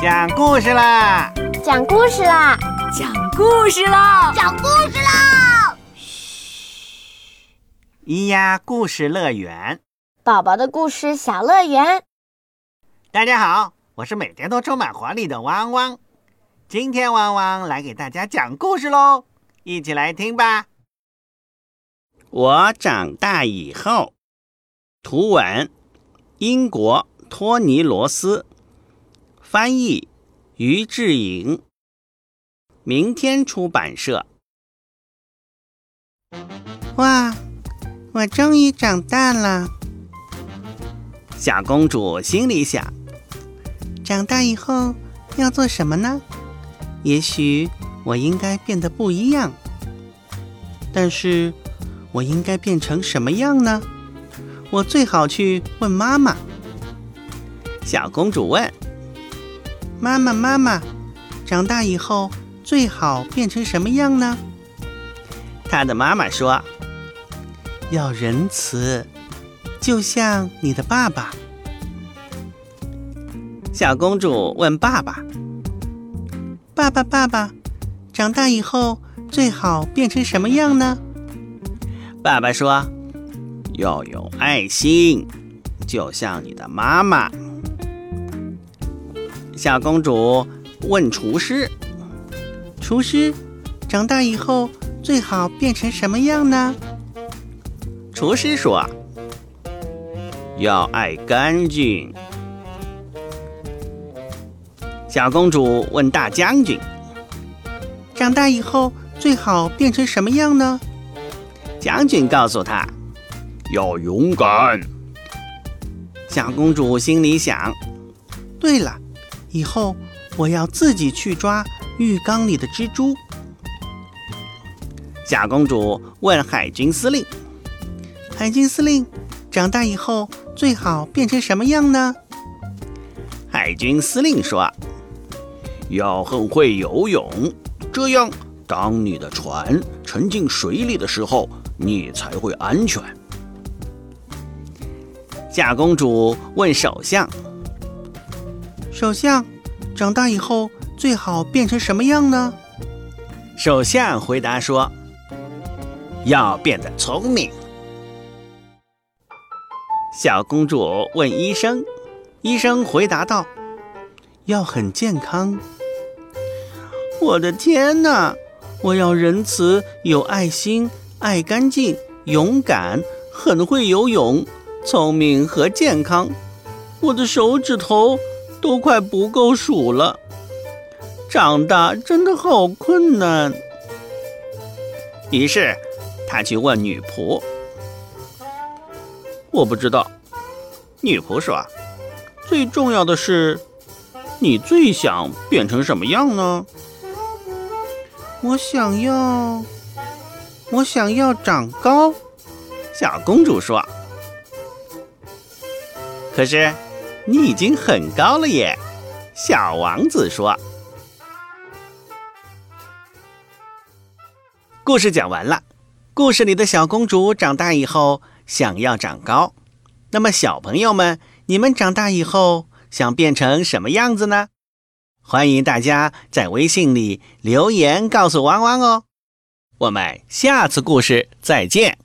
讲故事啦！讲故事啦！讲故事啦！讲故事啦！嘘，咿呀故事乐园，宝宝的故事小乐园。大家好，我是每天都充满活力的汪汪。今天汪汪来给大家讲故事喽，一起来听吧。我长大以后，图文，英国托尼罗斯。翻译于志颖，明天出版社。哇，我终于长大了！小公主心里想：长大以后要做什么呢？也许我应该变得不一样。但是，我应该变成什么样呢？我最好去问妈妈。小公主问。妈妈，妈妈，长大以后最好变成什么样呢？他的妈妈说：“要仁慈，就像你的爸爸。”小公主问爸爸：“爸爸，爸爸，长大以后最好变成什么样呢？”爸爸说：“要有爱心，就像你的妈妈。”小公主问厨师：“厨师，长大以后最好变成什么样呢？”厨师说：“要爱干净。”小公主问大将军：“长大以后最好变成什么样呢？”将军告诉她：“要勇敢。”小公主心里想：“对了。”以后我要自己去抓浴缸里的蜘蛛。小公主问海军司令：“海军司令，长大以后最好变成什么样呢？”海军司令说：“要很会游泳，这样当你的船沉进水里的时候，你才会安全。”假公主问首相。首相，长大以后最好变成什么样呢？首相回答说：“要变得聪明。”小公主问医生，医生回答道：“要很健康。”我的天哪！我要仁慈、有爱心、爱干净、勇敢、很会游泳、聪明和健康。我的手指头。都快不够数了，长大真的好困难。于是他去问女仆：“我不知道。”女仆说：“最重要的是，你最想变成什么样呢？”我想要，我想要长高。小公主说：“可是。”你已经很高了耶，小王子说。故事讲完了，故事里的小公主长大以后想要长高，那么小朋友们，你们长大以后想变成什么样子呢？欢迎大家在微信里留言告诉汪汪哦。我们下次故事再见。